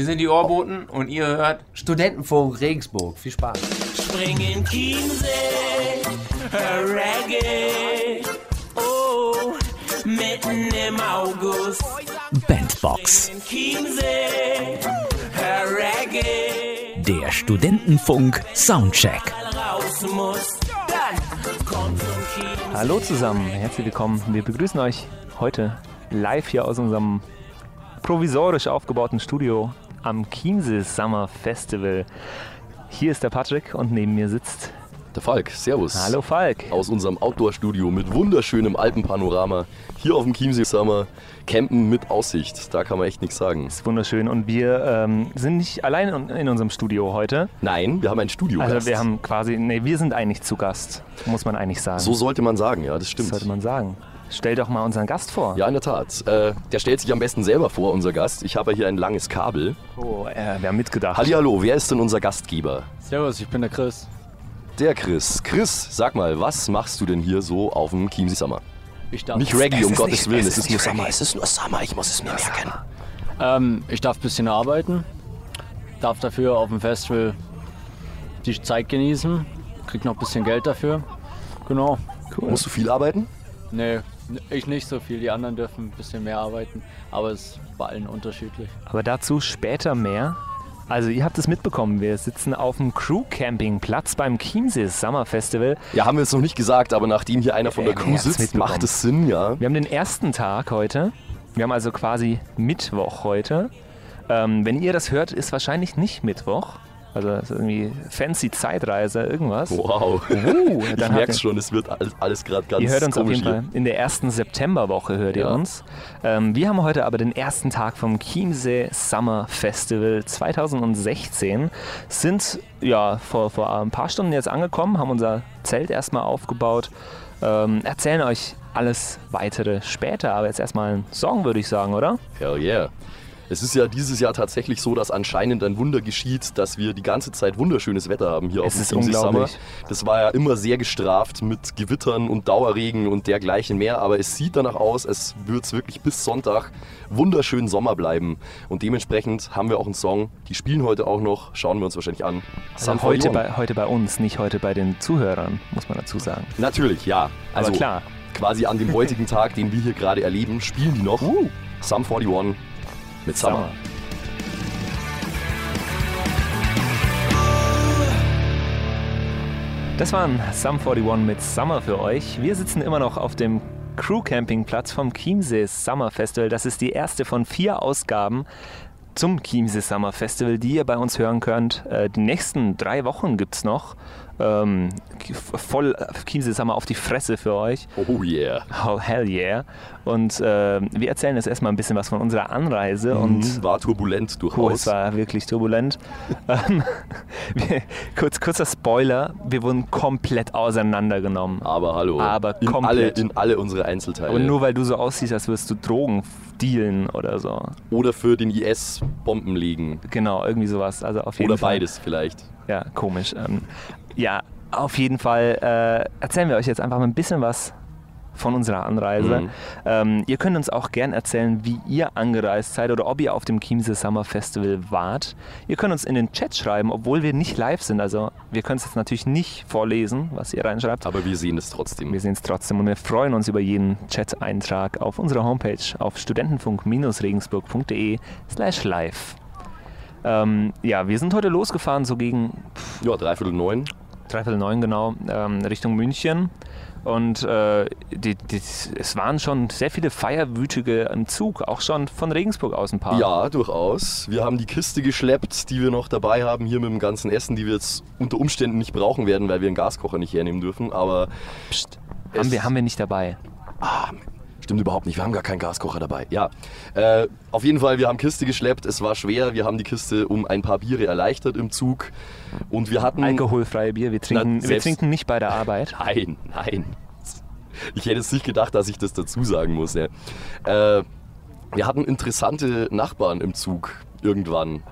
Wir sind die Ohrboten und ihr hört Studentenfunk Regensburg. Viel Spaß. Spring in Chiemsee, Reggae. Oh, mitten im August. Bandbox, Chiemsee, Reggae. der Studentenfunk Soundcheck. Hallo zusammen, herzlich willkommen. Wir begrüßen euch heute live hier aus unserem provisorisch aufgebauten Studio am Chiemsee Summer Festival. Hier ist der Patrick und neben mir sitzt. Der Falk, Servus. Hallo Falk. Aus unserem Outdoor-Studio mit wunderschönem Alpenpanorama. Hier auf dem Chiemsee Summer. Campen mit Aussicht. Da kann man echt nichts sagen. Ist wunderschön und wir ähm, sind nicht allein in, unserem Studio heute. Nein, wir haben ein Studio. Also wir haben quasi, nee, wir sind eigentlich zu Gast, muss man eigentlich sagen. So sollte man sagen, ja, das das stimmt. sollte man sagen. Stell doch mal unseren Gast vor. Ja, in der Tat. Äh, der stellt sich am besten selber vor, unser Gast. Ich habe hier ein langes Kabel. Oh, äh, wir haben mitgedacht. Hallihallo, wer ist denn unser Gastgeber? Servus, ich bin der Chris. Der Chris. Chris, sag mal, was machst du denn hier so auf dem Chiemsee Summer? Ich darf, Nicht Reggae, um Gottes nicht- Willen, es es ist ist nur Summer. Es ist nur Summer, ich muss es mir merken. ähm, ich darf ein bisschen arbeiten, darf dafür auf dem Festival die Zeit genießen, krieg noch ein bisschen Geld dafür. Genau. Musst du viel arbeiten? Nee, ich nicht so viel, die anderen dürfen ein bisschen mehr arbeiten, aber es ist bei allen unterschiedlich. Aber dazu später mehr. Also ihr habt es mitbekommen, wir sitzen auf dem Crew Campingplatz beim Chiemsee Summer Festival. Ja, haben wir jetzt noch nicht gesagt, aber nachdem hier einer von der Crew sitzt, macht es Sinn, ja. Wir haben den ersten Tag heute. Wir haben also quasi Mittwoch heute. Ähm, wenn ihr das hört, ist wahrscheinlich nicht Mittwoch. Also irgendwie fancy Zeitreise, irgendwas. Wow. Uh, ich ihr- merk's schon, es wird alles, alles gerade ganz Ihr hört uns auf jeden Fall in der ersten Septemberwoche hört ihr Ja. uns. Ähm, wir haben heute aber den ersten Tag vom Chiemsee Summer Festival 2016. Sind ja vor, vor ein paar Stunden jetzt angekommen, haben unser Zelt erstmal aufgebaut. Ähm, erzählen euch alles weitere später, aber jetzt erstmal ein Song, würde ich sagen, oder? Hell yeah. Es ist ja dieses Jahr tatsächlich so, dass anscheinend ein Wunder geschieht, dass wir die ganze Zeit wunderschönes Wetter haben hier Es auf dem Summer. unglaublich. Das war ja immer sehr gestraft mit Gewittern und Dauerregen und dergleichen mehr, aber es sieht danach aus, es wird wirklich bis Sonntag wunderschön Sommer bleiben. Und dementsprechend haben wir auch einen Song, die spielen heute auch noch, schauen wir uns wahrscheinlich an. Also heute 41. bei, heute bei uns, nicht heute bei den Zuhörern, muss man dazu sagen. Natürlich, ja. Also Aber klar. quasi an dem heutigen Tag, den wir hier gerade erleben, spielen die noch Sum 41 mit Summer. Das waren Sum 41 mit Summer für euch. Wir sitzen immer noch auf dem Crew Campingplatz vom Chiemsee Summer Festival. Das ist die erste von vier Ausgaben zum Chiemsee Summer Festival, die ihr bei uns hören könnt. Äh, Die nächsten drei Wochen gibt es noch. Ähm, voll Summer auf die Fresse für euch. Oh yeah. Oh, hell yeah. Und äh, wir erzählen jetzt erstmal ein bisschen was von unserer Anreise und Und war turbulent Oh, es durchaus. war wirklich turbulent. Ähm, wir, kurz, kurzer Spoiler, wir wurden komplett auseinandergenommen. aber hallo. Aber in alle, komplett. in alle unsere Einzelteile. Aber nur weil du so aussiehst, als würdest du Drogen dealen oder so. Oder für den IS Bomben legen. Genau, irgendwie sowas. Also auf jeden Oder Fall. beides vielleicht. Ja, komisch. Ja, auf jeden Fall äh, erzählen wir euch jetzt einfach mal ein bisschen was von unserer Anreise. Mhm. Ähm, ihr könnt uns auch gern erzählen, wie ihr angereist seid oder ob ihr auf dem Chiemsee Summer Festival wart. Ihr könnt uns in den Chat schreiben, obwohl wir nicht live sind. Also wir können es jetzt natürlich nicht vorlesen, was ihr reinschreibt. Aber wir sehen es trotzdem. Wir sehen es trotzdem und wir freuen uns über jeden Chat-Eintrag auf unserer Homepage auf studentenfunk-regensburg.de slash live. Ähm, ja, wir sind heute losgefahren, so gegen Ja, dreiviertel neun. Dreiviertel neun genau, ähm, Richtung München. Und äh, die, die, es waren schon sehr viele Feierwütige im Zug, auch schon von Regensburg aus ein paar. Ja, durchaus. Wir haben die Kiste geschleppt, die wir noch dabei haben, hier mit dem ganzen Essen, die wir jetzt unter Umständen nicht brauchen werden, weil wir einen Gaskocher nicht hernehmen dürfen. Aber Psst, haben, wir, haben wir nicht dabei. Stimmt überhaupt nicht, wir haben gar keinen Gaskocher dabei. Ja, äh, auf jeden Fall, wir haben Kiste geschleppt, es war schwer, wir haben die Kiste um ein paar Biere erleichtert im Zug und wir hatten... Alkoholfreie Bier, wir trinken, wir selbst- trinken nicht bei der Arbeit. Nein, nein. Ich hätte es nicht gedacht, dass ich das dazu sagen muss. Ja. Äh, wir hatten interessante Nachbarn im Zug. Irgendwann.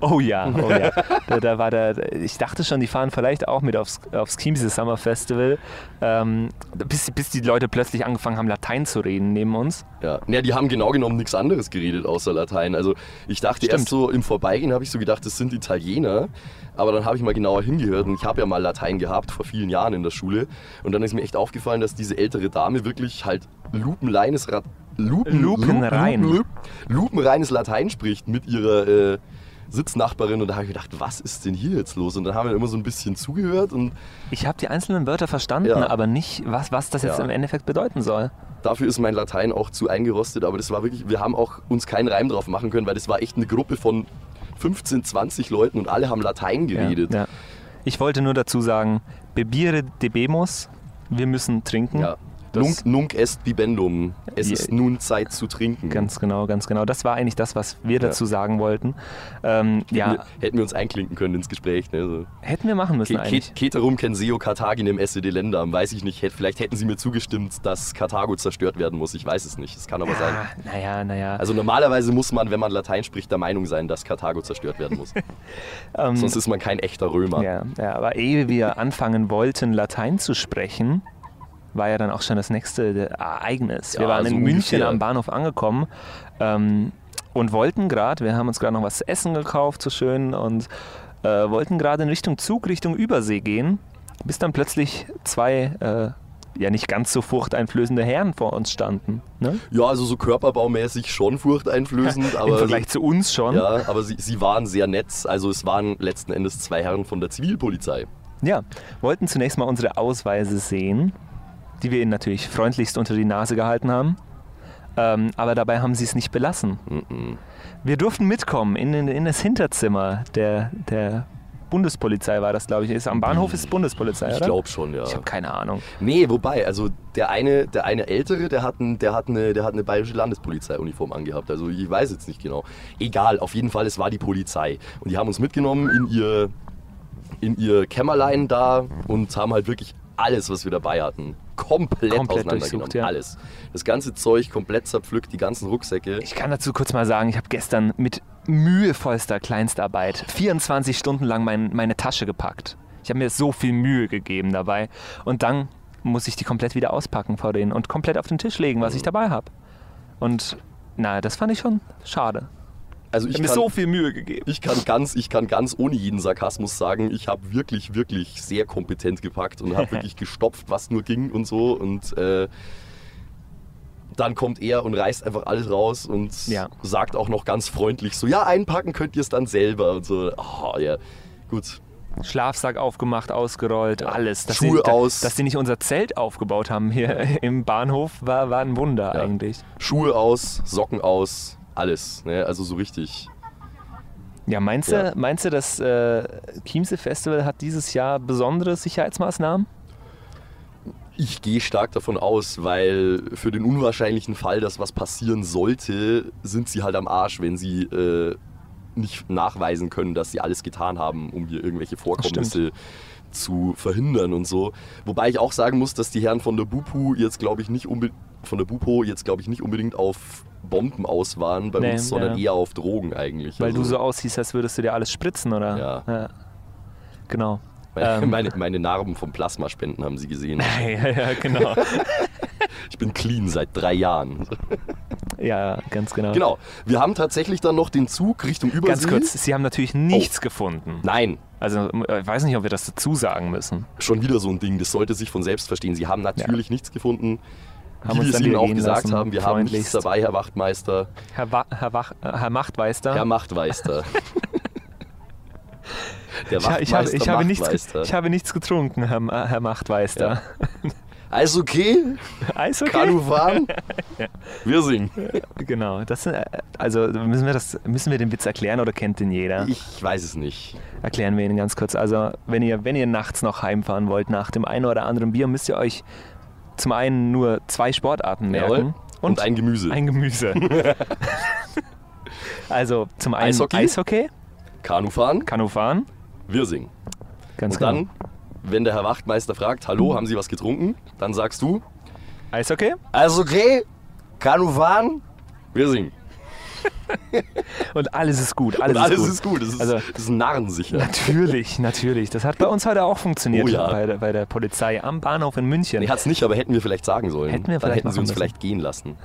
Oh ja, oh ja. da, da war der, ich dachte schon, die fahren vielleicht auch mit aufs, aufs Chiemsee Summer Festival, ähm, bis, bis die Leute plötzlich angefangen haben, Latein zu reden neben uns. Ja. ja, die haben genau genommen nichts anderes geredet außer Latein. Also ich dachte Stimmt. erst so im Vorbeigehen habe ich so gedacht, das sind Italiener. Aber dann habe ich mal genauer hingehört und ich habe ja mal Latein gehabt vor vielen Jahren in der Schule. Und dann ist mir echt aufgefallen, dass diese ältere Dame wirklich halt lupenreines, Ra Lupen, Lupenrein. Lupen, lupenreines Latein spricht mit ihrer äh, Sitznachbarin. Und da habe ich gedacht, was ist denn hier jetzt los? Und dann haben wir immer so ein bisschen zugehört und Ich habe die einzelnen Wörter verstanden, Ja. aber nicht, was, was das jetzt Ja. im Endeffekt bedeuten soll. Dafür ist mein Latein auch zu eingerostet, aber das war wirklich, wir haben auch uns keinen Reim drauf machen können, weil das war echt eine Gruppe von 15, 20 Leuten und alle haben Latein geredet. Ja, ja. Ich wollte nur dazu sagen, bebire debemus, wir müssen trinken. Ja. Nunc, nunc est bibendum. Es Ja. ist nun Zeit zu trinken. Ganz genau, ganz genau. Das war eigentlich das, was wir dazu sagen wollten. Ähm, ja, Hätten, wir, hätten wir uns einklinken können ins Gespräch. Ne? So. hätten wir machen müssen Ke- eigentlich. Ke- Ceterum censeo Carthaginem esse delendam. Weiß ich nicht. Vielleicht hätten sie mir zugestimmt, dass Karthago zerstört werden muss. Ich weiß es nicht. Es kann aber sein. Ah, naja, naja. Also normalerweise muss man, wenn man Latein spricht, der Meinung sein, dass Karthago zerstört werden muss. Ähm, Sonst ist man kein echter Römer. Ja, ja, aber ehe wir anfangen wollten, Latein zu sprechen, war ja dann auch schon das nächste Ereignis. Wir Ja, waren so in München am Bahnhof angekommen ähm, und wollten gerade, wir haben uns gerade noch was zu essen gekauft, so schön, und äh, wollten gerade in Richtung Zug, Richtung Übersee gehen, bis dann plötzlich zwei, äh, ja nicht ganz so furchteinflößende Herren vor uns standen. Ne? Ja, also so körperbaumäßig schon furchteinflößend, Im aber, Vergleich zu uns schon. ja, aber sie, sie waren sehr nett. Also es waren letzten Endes zwei Herren von der Zivilpolizei. Ja, wollten zunächst mal unsere Ausweise sehen, die wir ihnen natürlich freundlichst unter die Nase gehalten haben. Ähm, aber dabei haben sie es nicht belassen. Wir durften mitkommen in, in, in das Hinterzimmer der, der Bundespolizei, war das, glaube ich. Ist, am Bahnhof ist Bundespolizei, Ich oder? glaube schon, ja. Ich habe keine Ahnung. Nee, wobei, also der eine, der eine Ältere, der hat, ein, der, hat eine, der hat eine bayerische Landespolizeiuniform angehabt. Also ich weiß jetzt nicht genau. Egal, auf jeden Fall, es war die Polizei. Und die haben uns mitgenommen in ihr, in ihr Kämmerlein da und haben halt wirklich alles, was wir dabei hatten, komplett, Komplett auseinandergenommen. durchsucht, ja. Alles. Das ganze Zeug komplett zerpflückt, die ganzen Rucksäcke. Ich kann dazu kurz mal sagen, ich habe gestern mit mühevollster Kleinstarbeit 24 Stunden lang mein, meine Tasche gepackt. Ich habe mir so viel Mühe gegeben dabei. Und dann muss ich die komplett wieder auspacken vor denen und komplett auf den Tisch legen, was ich dabei habe. Und na, das fand ich schon schade. Also Ich habe mir so viel Mühe gegeben. Ich kann ganz, ich kann ganz ohne jeden Sarkasmus sagen, ich habe wirklich, wirklich sehr kompetent gepackt und habe wirklich gestopft, was nur ging und so. Und äh, dann kommt er und reißt einfach alles raus und Ja. sagt auch noch ganz freundlich so, ja, einpacken könnt ihr es dann selber und so. Oh, ja, gut. Schlafsack aufgemacht, ausgerollt, alles. Dass Schuhe da- aus. Dass sie nicht unser Zelt aufgebaut haben hier im Bahnhof, war, war ein Wunder Ja. eigentlich. Schuhe aus, Socken aus, alles. Ne? Also so richtig. Ja, meinst, Ja. Du, meinst du, das äh, Chiemsee Festival hat dieses Jahr besondere Sicherheitsmaßnahmen? Ich gehe stark davon aus, weil für den unwahrscheinlichen Fall, dass was passieren sollte, sind sie halt am Arsch, wenn sie äh, nicht nachweisen können, dass sie alles getan haben, um hier irgendwelche Vorkommnisse zu verhindern und so. Wobei ich auch sagen muss, dass die Herren von der Bupu jetzt glaube ich nicht unbe von der Bupo jetzt glaube ich nicht unbedingt auf Bomben aus waren bei Nee, uns, sondern ja. eher auf Drogen eigentlich. Weil Also du so aussiehst, als würdest du dir alles spritzen, oder? Ja. Genau. meine, ähm. meine, meine Narben vom Plasmaspenden haben sie gesehen. ja, ja, genau. Ich bin clean seit drei Jahren. ja, ganz genau. Genau. Wir haben tatsächlich dann noch den Zug Richtung Übersee. Ganz kurz, sie haben natürlich Oh. nichts gefunden. Nein, Also, ich weiß nicht, ob wir das dazu sagen müssen. schon wieder so ein Ding. Das sollte sich von selbst verstehen. Sie haben natürlich nichts gefunden. Haben Wie uns dann Ihnen auch gesagt lassen, haben, wir haben nichts dabei, Herr Wachtmeister. Herr, Wa Herr, Wach äh, Herr Machtmeister. Herr Machtmeister. Der ich, ha- ich, habe, Wachtmeister ich, habe nichts, ich habe nichts getrunken, Herr, Herr Machtmeister. Alles okay? Eis okay? Kanu fahren? Wir singen. Genau. Das, sind, äh, also müssen wir, das, müssen wir den Witz erklären oder kennt den jeder? Ich weiß es nicht. Erklären wir ihn ganz kurz. Also wenn ihr, wenn ihr nachts noch heimfahren wollt nach dem einen oder anderen Bier, müsst ihr euch zum einen nur zwei Sportarten merken. Jawohl. Und, ein Gemüse. ein Gemüse. also zum einen Eishockey? Eishockey Kanu fahren? Kanufahren. Wir singen. Ganz Und genau. dann, wenn der Herr Wachtmeister fragt, hallo, haben Sie was getrunken? Dann sagst du, Eishockey? alles okay? Kanu fahren? Wir singen. Und alles ist gut. Alles, Und alles ist ist gut. Das ist, Also- das ist narrensicher. Natürlich, natürlich. Das hat bei uns heute auch funktioniert Oh ja. bei, der, bei der Polizei am Bahnhof in München. Nee, hat's nicht, aber hätten wir vielleicht sagen sollen. Hätten wir Dann vielleicht hätten sie uns müssen. vielleicht gehen lassen.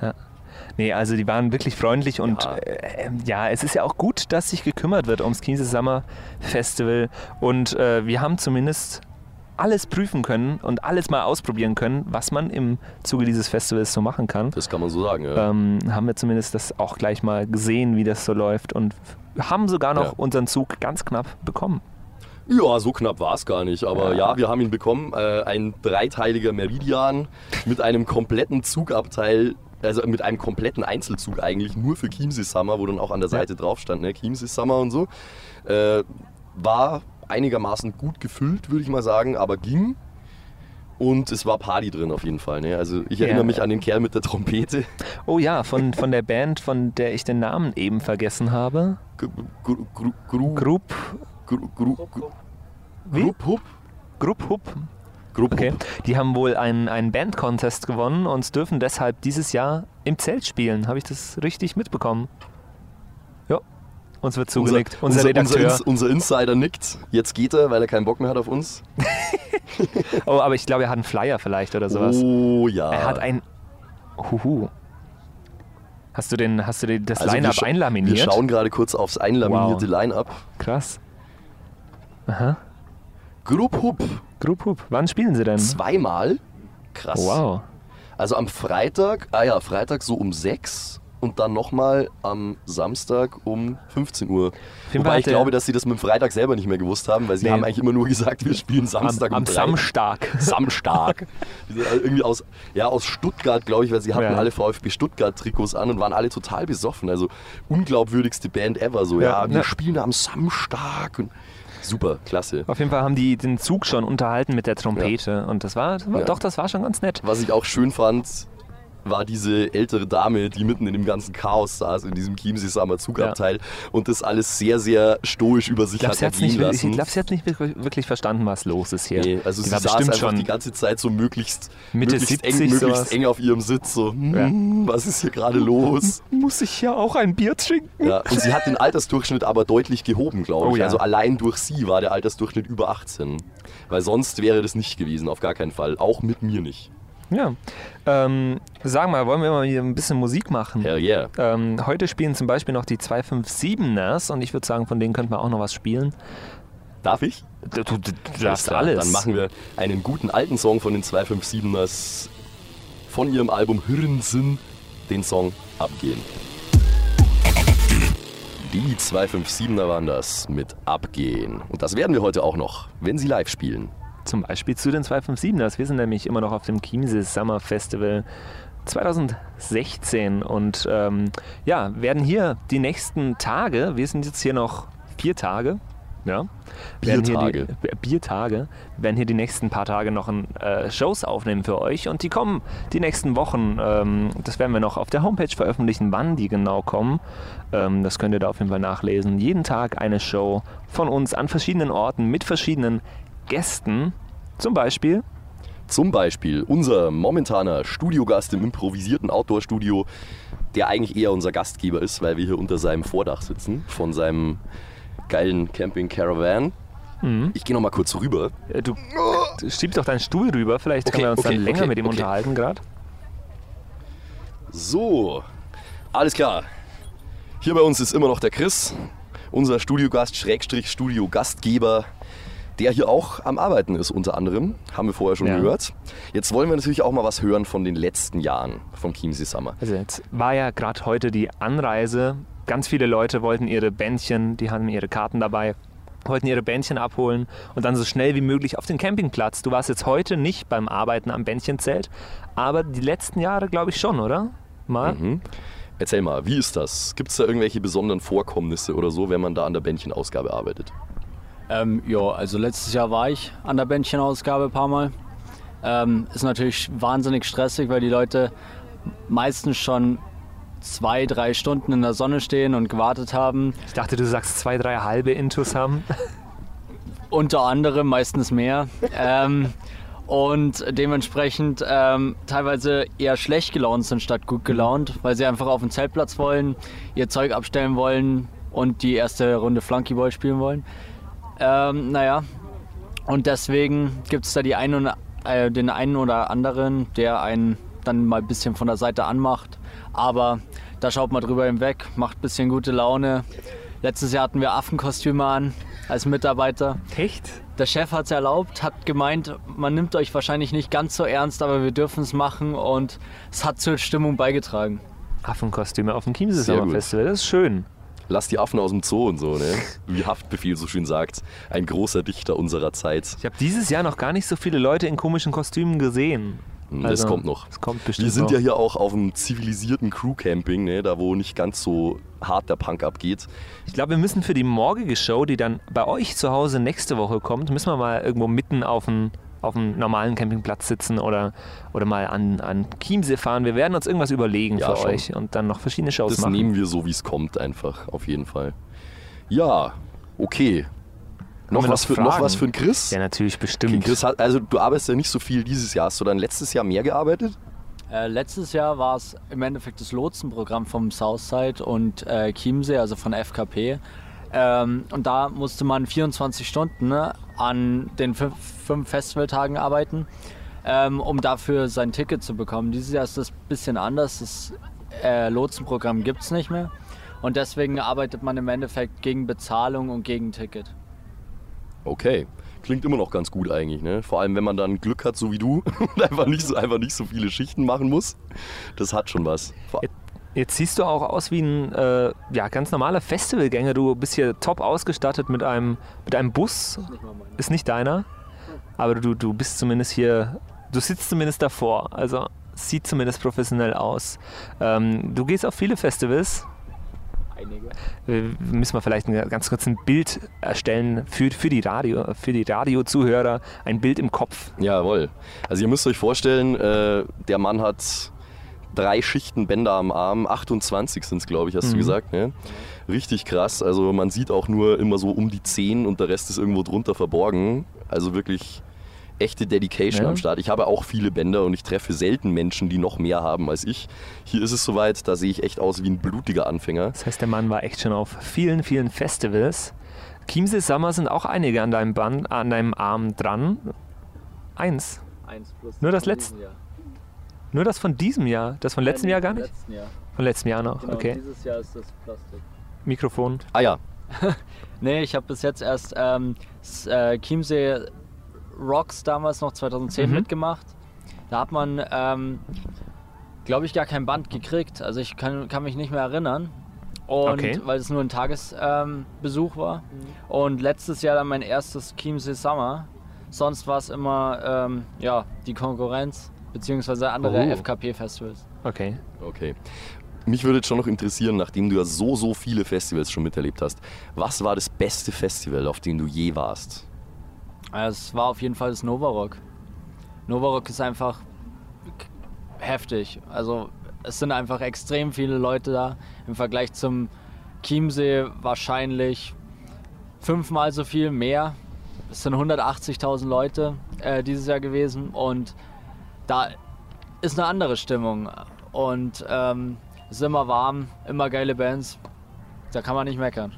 Nee, also die waren wirklich freundlich und Ja. äh, ja, es ist ja auch gut, dass sich gekümmert wird ums Chiemsee Summer Festival und äh, wir haben zumindest alles prüfen können und alles mal ausprobieren können, was man im Zuge dieses Festivals so machen kann. Das kann man so sagen, ja. Ähm, haben wir zumindest das auch gleich mal gesehen, wie das so läuft und haben sogar noch Ja. unseren Zug ganz knapp bekommen. Ja, so knapp war es gar nicht. Aber ja. wir haben ihn bekommen. Äh, ein dreiteiliger Meridian mit einem kompletten Zugabteil, also mit einem kompletten Einzelzug eigentlich, nur für Chiemsee Summer, wo dann auch an der Seite drauf stand, ne? Chiemsee Summer und so. Äh, war einigermaßen gut gefüllt, würde ich mal sagen, aber ging. Und es war Party drin auf jeden Fall. Ne? Also ich Ja. erinnere mich an den Kerl mit der Trompete. Oh ja, von, von der Band, von der ich den Namen eben vergessen habe. Gru, gru, gru? Grupp, Hupp? Group Hup. Grupp, Okay. Hupp. Die haben wohl einen, einen Band-Contest gewonnen und dürfen deshalb dieses Jahr im Zelt spielen. Habe ich das richtig mitbekommen? Uns wird zugenickt. Unser, unser, Redakteur. Unser, unser Insider nickt. Jetzt geht er, weil er keinen Bock mehr hat auf uns. oh, aber ich glaube, er hat einen Flyer vielleicht oder sowas. Oh ja. Er hat ein. Huhu. Hast du, den, hast du den, das Also Line-Up einlaminiert? Wir schauen gerade kurz aufs einlaminierte Line-Up. Krass. Aha. Grupp Hup. Group Hup. Wann spielen sie denn? Zweimal. Krass. Wow. Also am Freitag, ah ja, Freitag so um 6 und dann nochmal am Samstag um 15 Uhr. jeden Wobei ich glaube, dass sie das mit dem Freitag selber nicht mehr gewusst haben, weil sie Nee. haben eigentlich immer nur gesagt, wir spielen Am, Samstag um am 3. Samstag. Samstag. Irgendwie aus, ja, aus Stuttgart, glaube ich, weil sie hatten Ja. alle VfB Stuttgart-Trikots an und waren alle total besoffen. Also unglaubwürdigste Band ever. So, ja, Ja, wir ja. spielen am Samstag. Und super, klasse. Auf jeden Fall haben die den Zug schon unterhalten mit der Trompete. Und das war, das war Ja. doch, das war schon ganz nett. Was ich auch schön fand, war diese ältere Dame, die mitten in dem ganzen Chaos saß, in diesem Chiemsee Summer Zugabteil und das alles sehr, sehr stoisch über sich Ich glaube, hat sie hat es nicht, ergehen wirklich- ich lassen. glaub, sie hat's nicht wirklich verstanden, was los ist hier. Nee, also die sie war saß einfach schon die ganze Zeit so möglichst, Mitte möglichst, 70 eng, möglichst sowas. eng auf ihrem Sitz. So, hm, was ist hier gerade los? Muss ich ja auch ein Bier trinken? Ja, und sie hat den Altersdurchschnitt aber deutlich gehoben, glaube ich. Oh ja. Also allein durch sie war der Altersdurchschnitt über 18. Weil sonst wäre das nicht gewesen, auf gar keinen Fall. Auch mit mir nicht. Ja. Ähm, sag mal, wollen wir mal hier ein bisschen Musik machen? Hell yeah. Ähm, heute spielen zum Beispiel noch die 257ers und ich würde sagen, von denen könnten wir auch noch was spielen. Darf ich? Du, du, du Alles darfst klar, alles. Dann machen wir einen guten alten Song von den 257ers von ihrem Album Hirnsinn, den Song Abgehen. Die 257er waren das mit Abgehen. Und das werden wir heute auch noch, wenn sie live spielen. Zum Beispiel zu den 257ers. Wir sind nämlich immer noch auf dem Chiemsee Summer Festival 2016 und ähm, ja, werden hier die nächsten Tage, wir sind jetzt hier noch vier Tage, ja, Biertage. die, äh, Biertage, werden hier die nächsten paar Tage noch ein, äh, Shows aufnehmen für euch und die kommen die nächsten Wochen. Ähm, das werden wir noch auf der Homepage veröffentlichen, wann die genau kommen. Ähm, das könnt ihr da auf jeden Fall nachlesen. Jeden Tag eine Show von uns an verschiedenen Orten mit verschiedenen Gästen. Zum Beispiel Zum Beispiel unser momentaner Studiogast im improvisierten Outdoor-Studio, der eigentlich eher unser Gastgeber ist, weil wir hier unter seinem Vordach sitzen, von seinem geilen Camping-Caravan. Mhm. Ich gehe noch mal kurz rüber. Äh, Du, du schieb doch deinen Stuhl rüber, vielleicht Okay, können wir uns okay, dann länger okay, mit ihm unterhalten gerade. So, alles klar. Hier bei uns ist immer noch der Chris, unser Studiogast, Schrägstrich Studio-Gastgeber, der hier auch am Arbeiten ist, unter anderem. Haben wir vorher schon Ja. gehört. Jetzt wollen wir natürlich auch mal was hören von den letzten Jahren vom Chiemsee Summer. Also jetzt war ja gerade heute die Anreise. Ganz viele Leute wollten ihre Bändchen, die hatten ihre Karten dabei, wollten ihre Bändchen abholen und dann so schnell wie möglich auf den Campingplatz. Du warst jetzt heute nicht beim Arbeiten am Bändchenzelt, aber die letzten Jahre glaube ich schon, oder? Mal? Mhm. Erzähl mal, wie ist das? Gibt es da irgendwelche besonderen Vorkommnisse oder so, wenn man da an der Bändchenausgabe arbeitet? Ähm, ja, also letztes Jahr war ich an der Bändchenausgabe ein paar Mal. Ähm, ist natürlich wahnsinnig stressig, weil die Leute meistens schon zwei, drei Stunden in der Sonne stehen und gewartet haben. Ich dachte, du sagst zwei, drei halbe Intus haben. Unter anderem, meistens mehr. ähm, und dementsprechend ähm, teilweise eher schlecht gelaunt sind statt gut gelaunt, weil sie einfach auf den Zeltplatz wollen, ihr Zeug abstellen wollen und die erste Runde Flunkyball spielen wollen. Ähm, naja, und deswegen gibt es da die einen, äh, den einen oder anderen, der einen dann mal ein bisschen von der Seite anmacht. Aber da schaut man drüber hinweg, macht ein bisschen gute Laune. Letztes Jahr hatten wir Affenkostüme an als Mitarbeiter. Echt? Der Chef hat es erlaubt, hat gemeint, man nimmt euch wahrscheinlich nicht ganz so ernst, aber wir dürfen es machen und es hat zur Stimmung beigetragen. Affenkostüme auf dem Chiemsee Sehr Summer gut. Festival, das ist schön. Lass die Affen aus dem Zoo und so, ne? Wie Haftbefehl so schön sagt. Ein großer Dichter unserer Zeit. Ich habe dieses Jahr noch gar nicht so viele Leute in komischen Kostümen gesehen. Hm, Das Also, kommt noch. Das kommt bestimmt Wir sind noch. ja hier auch auf einem zivilisierten Crew-Camping, ne? da wo nicht ganz so hart der Punk abgeht. Ich glaube, wir müssen für die morgige Show, die dann bei euch zu Hause nächste Woche kommt, müssen wir mal irgendwo mitten auf einem auf einem normalen Campingplatz sitzen oder, oder mal an, an Chiemsee fahren. Wir werden uns irgendwas überlegen Ja, für schon. euch und dann noch verschiedene Shows Das machen. nehmen wir so, wie es kommt, einfach, auf jeden Fall. Ja, okay. Noch was, noch für, noch was für ein Chris? ja, natürlich, Okay, bestimmt. Chris hat, also du arbeitest ja nicht so viel dieses Jahr. Hast du dann letztes Jahr mehr gearbeitet? Äh, letztes Jahr war es im Endeffekt das Lotsenprogramm vom Southside und äh, Chiemsee, also von FKP. Ähm, und da musste man 24 Stunden ne, an den fünf, Festivaltagen arbeiten, ähm, um dafür sein Ticket zu bekommen. Dieses Jahr ist das ein bisschen anders. Das äh, Lotsenprogramm gibt es nicht mehr. Und deswegen arbeitet man im Endeffekt gegen Bezahlung und gegen Ticket. Okay. Klingt immer noch ganz gut eigentlich, ne? Vor allem, wenn man dann Glück hat, so wie du, und einfach nicht so, einfach nicht so viele Schichten machen muss. Das hat schon was. Vor- Jetzt siehst du auch aus wie ein äh, ja, ganz normaler Festivalgänger. Du bist hier top ausgestattet mit einem, mit einem Bus. Ist nicht deiner. Aber du, du bist zumindest hier, du sitzt zumindest davor. Also sieht zumindest professionell aus. Ähm, du gehst auf viele Festivals. Einige. Müssen wir vielleicht ein, ganz kurz ein Bild erstellen für, für die Radio, für die Radiozuhörer. Ein Bild im Kopf. Jawohl. Also ihr müsst euch vorstellen, äh, der Mann hat drei Schichten Bänder am Arm, 28 sind es, glaube ich, hast du gesagt. Ne? Richtig krass. Also man sieht auch nur immer so um die 10 und der Rest ist irgendwo drunter verborgen. Also wirklich echte Dedication Ja. am Start. Ich habe auch viele Bänder und ich treffe selten Menschen, die noch mehr haben als ich. Hier ist es soweit, da sehe ich echt aus wie ein blutiger Anfänger. Das heißt, der Mann war echt schon auf vielen, vielen Festivals. Chiemsee Summer sind auch einige an deinem, Band, an deinem Arm dran. Eins. Eins plus Nur das letzte? Jahr. Nur das von diesem Jahr. Das von letzten Äh, Jahr gar nicht? Letzten Jahr. Von letztem Jahr noch. Genau, Okay. Dieses Jahr ist das Plastik. Mikrofon. Ah ja, Nee, ich habe bis jetzt erst ähm, äh, Chiemsee Rocks damals noch 2010 Mhm. mitgemacht. Da hat man, ähm, glaube ich, gar kein Band gekriegt. Also ich kann, kann mich nicht mehr erinnern. Und Okay. weil es nur ein Tagesbesuch ähm, war. Und letztes Jahr dann mein erstes Chiemsee Summer. Sonst war es immer ähm, ja, die Konkurrenz, beziehungsweise andere Oh. FKP-Festivals. Okay. okay. Mich würde jetzt schon noch interessieren, nachdem du ja so, so viele Festivals schon miterlebt hast, was war das beste Festival, auf dem du je warst? Es war auf jeden Fall das Novarock. Novarock ist einfach heftig. Also es sind einfach extrem viele Leute da. Im Vergleich zum Chiemsee wahrscheinlich fünfmal so viel mehr. Es sind 180.000 Leute äh, dieses Jahr gewesen und da ist eine andere Stimmung. Und ähm, es ist immer warm, immer geile Bands. Da kann man nicht meckern.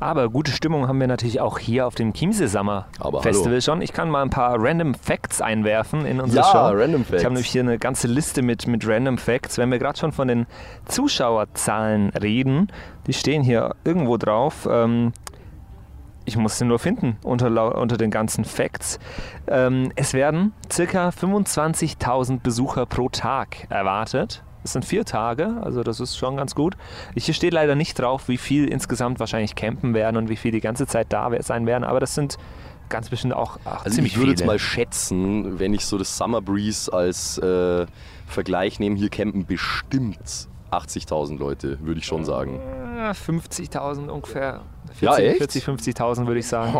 Aber gute Stimmung haben wir natürlich auch hier auf dem Chiemsee Summer Aber Festival hallo. schon. Ich kann mal ein paar Random Facts einwerfen in unsere Ja, Show. Random Ich Facts. habe nämlich hier eine ganze Liste mit, mit Random Facts. Wenn wir gerade schon von den Zuschauerzahlen reden, die stehen hier irgendwo drauf. Ähm, ich muss sie nur finden unter, unter den ganzen Facts. Ähm, es werden circa 25.000 Besucher pro Tag erwartet. Das sind vier Tage, also das ist schon ganz gut. Hier steht leider nicht drauf, wie viel insgesamt wahrscheinlich campen werden und wie viel die ganze Zeit da sein werden, aber das sind ganz bestimmt auch, auch Also ziemlich ich würde viele. jetzt mal schätzen, wenn ich so das Summer Breeze als äh, Vergleich nehme, hier campen bestimmt 80.000 Leute, würde ich schon sagen. Ja, 50.000 ungefähr. 40, Ja, echt? 40, 50.000 würde ich sagen.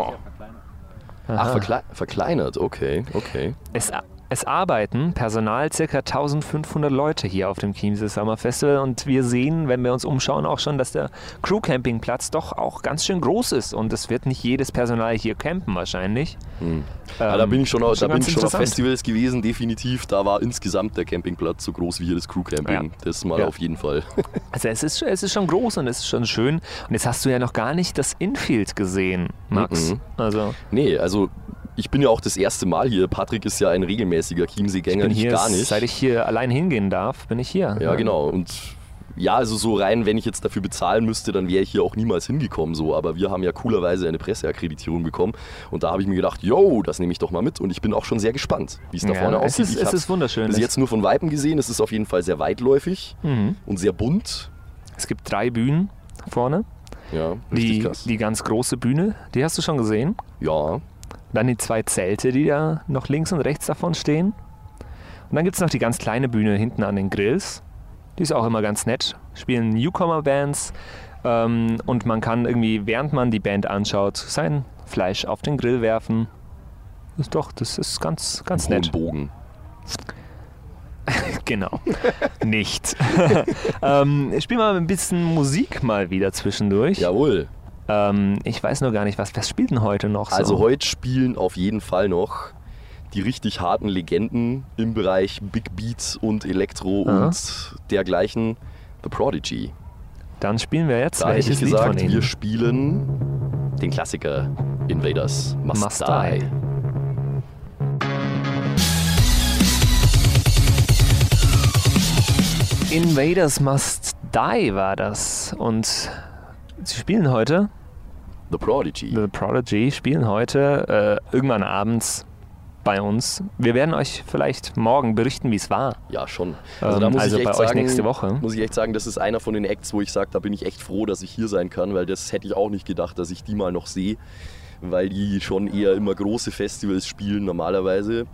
Ach, verkle verkleinert, okay, okay. Es, es arbeiten Personal circa 1500 Leute hier auf dem Chiemsee Summer Festival und wir sehen, wenn wir uns umschauen, auch schon, dass der Crew Campingplatz doch auch ganz schön groß ist und es wird nicht jedes Personal hier campen wahrscheinlich. Ja, da bin ich schon, auf- da bin ich schon auf. Festivals gewesen, definitiv. Da war insgesamt der Campingplatz so groß wie hier das Crewcamping. Ja. Das mal Ja. auf jeden Fall. Also es ist, es ist schon groß und es ist schon schön. Und jetzt hast du ja noch gar nicht das Infield gesehen, Max. Mhm. Also nee, also ich bin ja auch das erste Mal hier. Patrick ist ja ein regelmäßiger Chiemsee-Gänger, bin ich hier, gar nicht. seit ich hier allein hingehen darf, bin ich hier. ja, genau. Und ja, also so rein, wenn ich jetzt dafür bezahlen müsste, dann wäre ich hier auch niemals hingekommen. So. Aber wir haben ja coolerweise eine Presseakkreditierung bekommen. Und da habe ich mir gedacht, yo, das nehme ich doch mal mit. Und ich bin auch schon sehr gespannt, wie es da Ja, vorne aussieht. ist- es ist wunderschön. Bis jetzt nur von Weitem gesehen. Es ist auf jeden Fall sehr weitläufig Mhm. und sehr bunt. Es gibt drei Bühnen vorne. Ja, richtig Die, krass. die ganz große Bühne, die hast du schon gesehen. ja, Dann die zwei Zelte, die da noch links und rechts davon stehen. Und dann gibt es noch die ganz kleine Bühne hinten an den Grills. Die ist auch immer ganz nett. Spielen Newcomer-Bands. Ähm, und man kann irgendwie, während man die Band anschaut, sein Fleisch auf den Grill werfen. Ist doch, das ist ganz, ganz hohen nett. Bogen. Genau. Nicht. ähm, ich spiele mal ein bisschen Musik mal wieder zwischendurch. Jawohl. Ähm, ich weiß nur gar nicht, was, was spielt denn heute noch so? Also heute spielen auf jeden Fall noch die richtig harten Legenden im Bereich Big Beat und Elektro Aha. und dergleichen. The Prodigy. Dann spielen wir jetzt Da hätte ich gesagt, wir spielen den Klassiker Invaders Must, Must Die. Die. Invaders Must Die war das. Und sie spielen heute, The Prodigy. The Prodigy spielen heute äh, irgendwann abends bei uns. Wir werden euch vielleicht morgen berichten, wie es war. Ja, schon. Also, Ähm, also bei euch nächste Woche. Muss ich echt sagen, das ist einer von den Acts, wo ich sage, da bin ich echt froh, dass ich hier sein kann, weil das hätte ich auch nicht gedacht, dass ich die mal noch sehe, weil die schon eher immer große Festivals spielen normalerweise.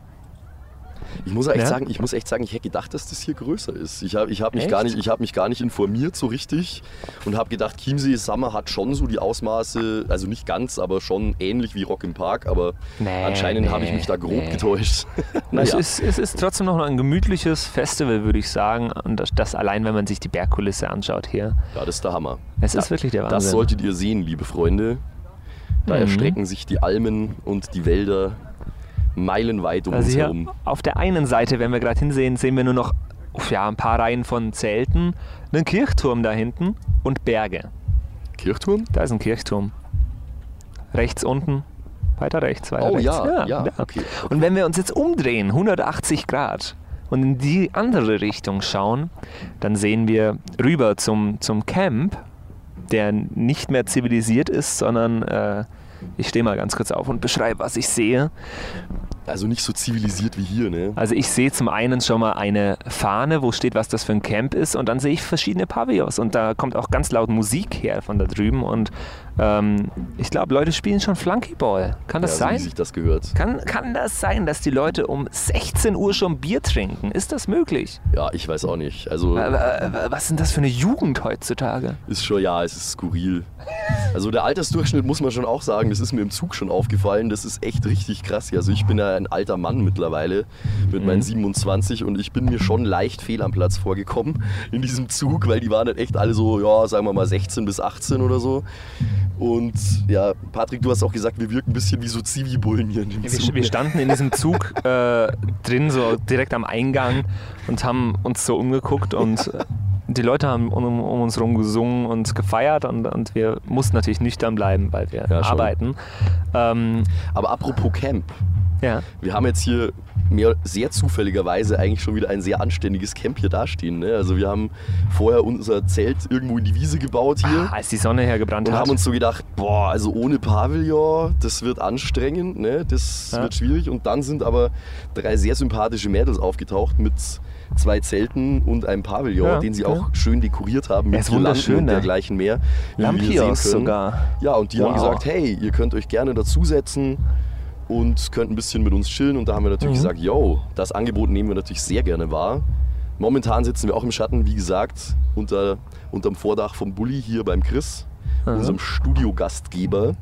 Ich muss echt Ja? sagen, ich muss echt sagen, ich hätte gedacht, dass das hier größer ist. Ich habe ich hab mich, Echt? gar nicht- ich hab mich gar nicht informiert so richtig und habe gedacht, Chiemsee Summer hat schon so die Ausmaße, also nicht ganz, aber schon ähnlich wie Rock im Park, aber Nee, anscheinend habe ich nee, mich da grob nee. getäuscht. Es, naja. ist, es ist trotzdem noch ein gemütliches Festival, würde ich sagen. Und das, das allein, wenn man sich die Bergkulisse anschaut hier. Ja, das ist der Hammer. Es Ja, ist wirklich der Wahnsinn. Das solltet ihr sehen, liebe Freunde. Da Mhm. erstrecken sich die Almen und die Wälder meilenweit um Also uns herum. auf der einen Seite, wenn wir gerade hinsehen, sehen wir nur noch ja, ein paar Reihen von Zelten, einen Kirchturm da hinten und Berge. Kirchturm? Da ist ein Kirchturm. Rechts unten, weiter rechts, weiter Oh rechts. ja, ja, okay. Und wenn wir uns jetzt umdrehen, 180 Grad, und in die andere Richtung schauen, dann sehen wir rüber zum, zum Camp, der nicht mehr zivilisiert ist, sondern äh, ich stehe mal ganz kurz auf und beschreibe, was ich sehe. Also nicht so zivilisiert wie hier, ne? Also ich sehe zum einen schon mal eine Fahne, wo steht, was das für ein Camp ist und dann sehe ich verschiedene Pavillons und da kommt auch ganz laut Musik her von da drüben und ähm, ich glaube, Leute spielen schon Flunkyball. Kann das ja, so wie sein? sich das gehört. Kann, kann das sein, dass die Leute um 16 Uhr schon Bier trinken? Ist das möglich? Ja, ich weiß auch nicht. Also Äh, Was ist denn das für eine Jugend heutzutage? ist schon, ja, es ist skurril. Also der Altersdurchschnitt muss man schon auch sagen, das ist mir im Zug schon aufgefallen, das ist echt richtig krass. Also ich bin ja ein alter Mann mittlerweile mit Mhm. meinen 27 und ich bin mir schon leicht fehl am Platz vorgekommen in diesem Zug, weil die waren halt echt alle so, ja, sagen wir mal 16 bis 18 oder so. Und ja, Patrick, du hast auch gesagt, wir wirken ein bisschen wie so Zivi-Bullen hier in dem Wir, Zug. wir standen in diesem Zug äh, drin, so direkt am Eingang und haben uns so umgeguckt und äh, die Leute haben um, um uns herum gesungen und gefeiert und, und wir mussten natürlich nüchtern bleiben, weil wir Ja, arbeiten. Ähm, Aber apropos Camp, ja. Wir haben jetzt hier mehr, sehr zufälligerweise eigentlich schon wieder ein sehr anständiges Camp hier dastehen. Ne? Also wir haben vorher unser Zelt irgendwo in die Wiese gebaut hier Als die Sonne hergebrannt und hat. haben uns so gedacht, boah, also ohne Pavillon, das wird anstrengend, ne? das Ja. wird schwierig. Und dann sind aber drei sehr sympathische Mädels aufgetaucht mit zwei Zelten und einem Pavillon, Ja, den sie ja. auch schön dekoriert haben mit Girlanden und ne? dergleichen mehr. Lampions sogar. Ja, und die haben Wow. gesagt, hey, ihr könnt euch gerne dazusetzen und könnt ein bisschen mit uns chillen. Und da haben wir natürlich Mhm. gesagt, yo, das Angebot nehmen wir natürlich sehr gerne wahr. Momentan sitzen wir auch im Schatten, wie gesagt, unter, unterm Vordach vom Bulli hier beim Chris, Mhm. unserem Studiogastgeber.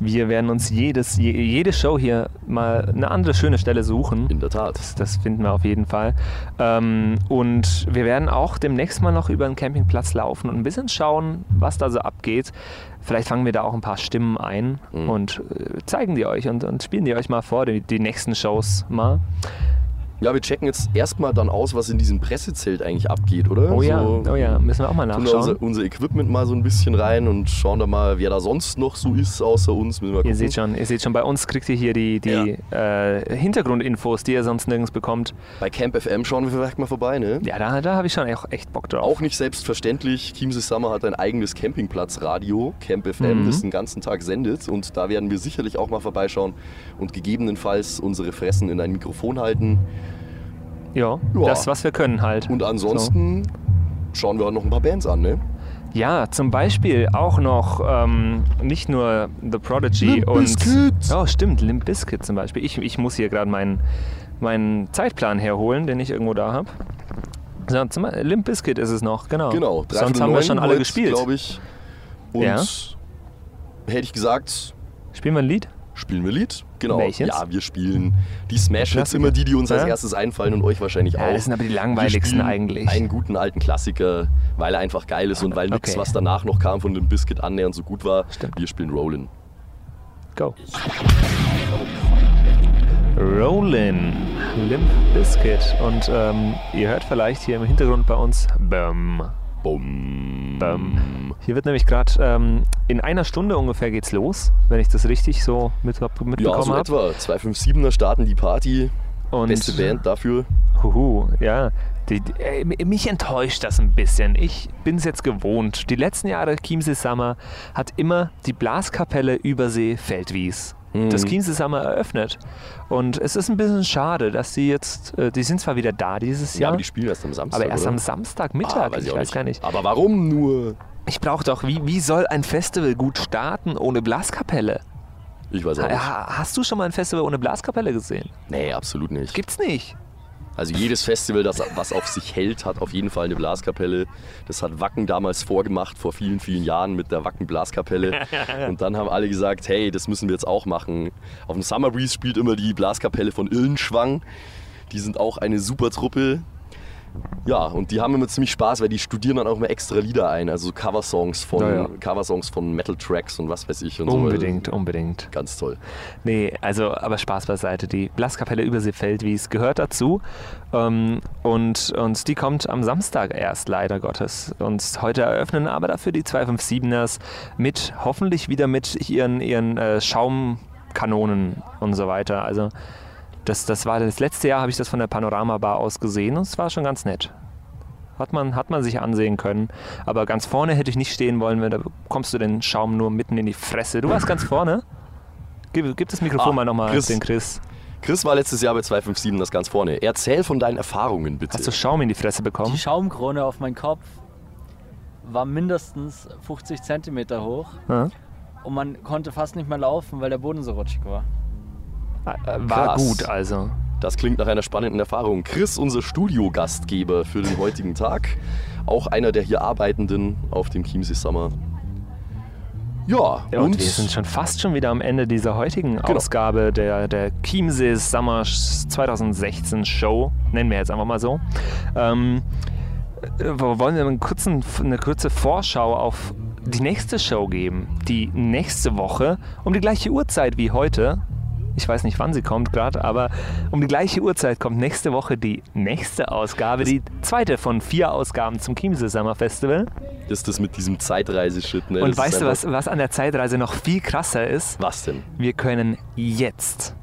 Wir werden uns jedes, je, jede Show hier mal eine andere schöne Stelle suchen. In der Tat. Das, das finden wir auf jeden Fall. Ähm, und wir werden auch demnächst mal noch über den Campingplatz laufen und ein bisschen schauen, was da so abgeht. Vielleicht fangen wir da auch ein paar Stimmen ein Mhm. und äh, zeigen die euch und, und spielen die euch mal vor, die, die nächsten Shows mal. Ja, wir checken jetzt erstmal dann aus, was in diesem Pressezelt eigentlich abgeht, oder? Oh ja, So, oh ja, müssen wir auch mal tun wir unser, nachschauen. unser Equipment mal so ein bisschen rein und schauen da mal, wer da sonst noch so ist außer uns. Müssen wir gucken. Ihr seht schon, ihr seht schon, bei uns kriegt ihr hier die, die äh, Hintergrundinfos, die ihr sonst nirgends bekommt. Bei Camp FM schauen wir vielleicht mal vorbei, ne? Ja, da, da habe ich schon auch echt Bock drauf. Auch nicht selbstverständlich. Chiemsee Summer hat ein eigenes Campingplatzradio, Camp FM, Mhm. das den ganzen Tag sendet. Und da werden wir sicherlich auch mal vorbeischauen und gegebenenfalls unsere Fressen in ein Mikrofon halten. Ja, Ja. das, was wir können halt. Und ansonsten schauen wir auch noch ein paar Bands an, ne? Ja, zum Beispiel auch noch ähm, nicht nur The Prodigy Limp und. Bizkit. Oh, stimmt, Limp Bizkit zum Beispiel. Ich, ich muss hier gerade meinen, meinen Zeitplan herholen, den ich irgendwo da habe. So, zum, Limp Bizkit ist es noch, genau. Genau, Sonst haben wir schon alle gespielt. glaube ich. Und Ja. hätte ich gesagt, Spielen wir ein Lied? Spielen wir Lied. Genau. Welches? Ja, wir spielen die Smash-Hits, immer die, die uns als Ja. erstes einfallen und euch wahrscheinlich Ja, auch. das sind aber die langweiligsten eigentlich. Einen guten alten Klassiker, weil er einfach geil ist und weil nichts, Okay. was danach noch kam von dem Biscuit annähernd so gut war. Stimmt. Wir spielen Rollin. Go. Rollin, Limp Bizkit. Und ähm, ihr hört vielleicht hier im Hintergrund bei uns Bum, Bum. Bum. Hier wird nämlich gerade ähm, in einer Stunde ungefähr geht's los, wenn ich das richtig so mit, Ja, mitbekommen so habe. etwa. 257er starten die Party. Und Beste Band dafür. Huhu, ja. Die, die, äh, mich enttäuscht das ein bisschen. Ich bin es jetzt gewohnt. Die letzten Jahre Chiemsee Summer hat immer die Blaskapelle Übersee Feldwies. Das Chiemsee Summer eröffnet. Und es ist ein bisschen schade, dass sie jetzt, äh, die sind zwar wieder da dieses Ja, Jahr, aber die spielen erst am Samstag. aber erst oder? am Samstagmittag. Ah, weiß ich weiß gar nicht. Aber warum nur? Ich brauche doch, wie, wie soll ein Festival gut starten ohne Blaskapelle? Ich weiß auch nicht. Ha, hast du schon mal ein Festival ohne Blaskapelle gesehen? Nee, absolut nicht. Gibt's nicht. Also jedes Festival, das was auf sich hält, hat auf jeden Fall eine Blaskapelle. Das hat Wacken damals vorgemacht, vor vielen, vielen Jahren mit der Wacken Blaskapelle. Und dann haben alle gesagt, hey, das müssen wir jetzt auch machen. Auf dem Summer Breeze spielt immer die Blaskapelle von Illenschwang. Die sind auch eine super Truppe. Ja, und die haben immer ziemlich Spaß, weil die studieren dann auch immer extra Lieder ein, also so Coversongs von, Ja, ja. Coversongs von Metal-Tracks und was weiß ich. Und So. Unbedingt, unbedingt. Ganz toll. Nee, also, aber Spaß beiseite. Die Blaskapelle Überseefeldwies gehört dazu. Ähm, und, und die kommt am Samstag erst, leider Gottes. Und heute eröffnen aber dafür die 257ers mit, hoffentlich wieder mit ihren, ihren äh, Schaumkanonen und so weiter. Also, das, das war das letzte Jahr, habe ich das von der Panorama-Bar aus gesehen und es war schon ganz nett. Hat man, hat man sich ansehen können. Aber ganz vorne hätte ich nicht stehen wollen, weil da bekommst du den Schaum nur mitten in die Fresse. Du warst ganz vorne. Gib, gib das Mikrofon Ah, mal nochmal Chris. den Chris. Chris war letztes Jahr bei 257 das ganz vorne. Erzähl von deinen Erfahrungen bitte. Hast du Schaum in die Fresse bekommen? Die Schaumkrone auf meinem Kopf war mindestens 50 Zentimeter hoch Ja. und man konnte fast nicht mehr laufen, weil der Boden so rutschig war. Äh, War Krass. gut, also. Das klingt nach einer spannenden Erfahrung. Chris, unser Studiogastgeber für den heutigen Tag. Auch einer der hier Arbeitenden auf dem Chiemsee Summer. Ja, Ja, und, wir sind schon fast schon wieder am Ende dieser heutigen Genau. Ausgabe der, der Chiemsee Summer 2016 Show, nennen wir jetzt einfach mal so. Ähm, äh, wo- wollen wir einen kurzen, eine kurze Vorschau auf die nächste Show geben, die nächste Woche um die gleiche Uhrzeit wie heute. Ich weiß nicht, wann sie kommt gerade, aber um die gleiche Uhrzeit kommt nächste Woche die nächste Ausgabe, die zweite von vier Ausgaben zum Chiemsee Summer Festival. ist das mit diesem Zeitreiseshit. Ne? Und Das weißt du, was, was an der Zeitreise noch viel krasser ist? Was denn? Wir können jetzt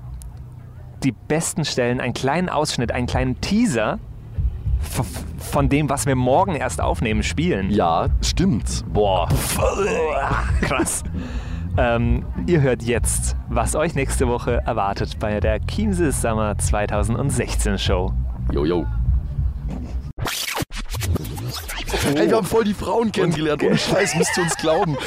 die besten Stellen, einen kleinen Ausschnitt, einen kleinen Teaser von dem, was wir morgen erst aufnehmen, spielen. Ja, stimmt. Boah. Krass. Ähm, ihr hört jetzt, was euch nächste Woche erwartet bei der Chiemsee Summer 2016 Show. Jo, jo. Hey, wir haben voll die Frauen kennengelernt. Ohne Scheiß, müsst ihr uns glauben.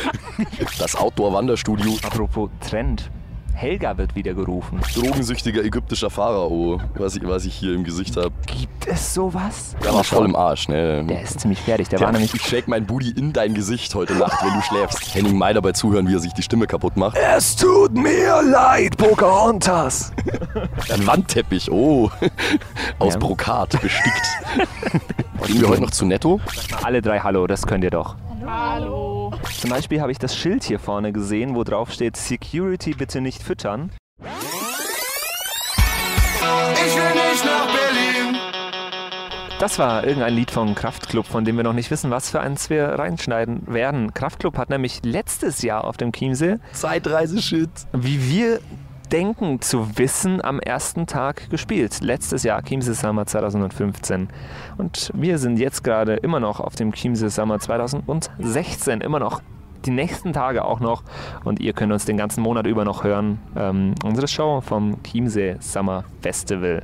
Das Outdoor-Wanderstudio. Apropos Trend. Helga wird wieder gerufen. Drogensüchtiger ägyptischer Pharao, was ich, was ich hier im Gesicht habe. Gibt es sowas? Der war voll im Arsch, ne? Der ist ziemlich fertig. Der Ja, war nämlich ich shake mein Booty in dein Gesicht heute Nacht, wenn du schläfst. Henning Mai dabei zuhören, wie er sich die Stimme kaputt macht. Es tut mir leid, Pocahontas. Ein Wandteppich, oh. Aus Ja. Brokat bestickt. Gehen wir heute noch zu Netto? Alle drei Hallo, das könnt ihr doch. Hallo. Zum Beispiel habe ich das Schild hier vorne gesehen, wo drauf steht Security bitte nicht füttern. Ich will nicht nach Berlin. Das war irgendein Lied von Kraftklub, von dem wir noch nicht wissen, was für eins wir reinschneiden werden. Kraftklub hat nämlich letztes Jahr auf dem Chiemsee, Zeitreise-Shit. wie wir denken zu wissen, am ersten Tag gespielt. Letztes Jahr, Chiemsee Summer 2015. Und wir sind jetzt gerade immer noch auf dem Chiemsee Summer 2016, immer noch die nächsten Tage auch noch. Und ihr könnt uns den ganzen Monat über noch hören. Ähm, unsere Show vom Chiemsee Summer Festival.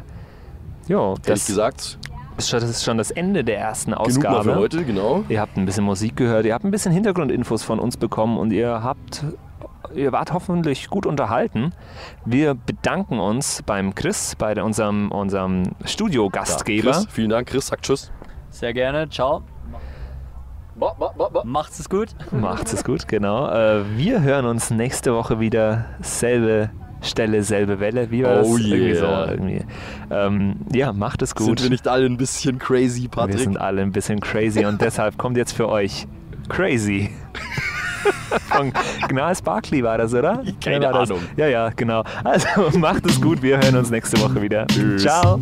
Jo, Ehrlich das gesagt, ist schon, das ist schon das Ende der ersten genug Ausgabe. mal für heute, genau. Ihr habt ein bisschen Musik gehört, ihr habt ein bisschen Hintergrundinfos von uns bekommen und ihr habt, ihr wart hoffentlich gut unterhalten. Wir bedanken uns beim Chris, bei unserem, unserem Ja, Studiogastgeber. Chris, vielen Dank. Chris sagt Tschüss. Sehr gerne, ciao. Macht's es gut. Macht es gut, genau. Äh, wir hören uns nächste Woche wieder. Selbe Stelle, selbe Welle. Wie war das? Oh Irgendwie so, yeah. irgendwie. Ähm, ja, macht es gut. Sind wir nicht alle ein bisschen crazy, Wir Patrick? sind alle ein bisschen crazy und deshalb kommt jetzt für euch Crazy. Von Gnals Barkley war das, oder? Keine Wer war das? Ahnung. Ja, ja, genau. Also macht es gut, wir hören uns nächste Woche wieder. Tschüss. Ciao.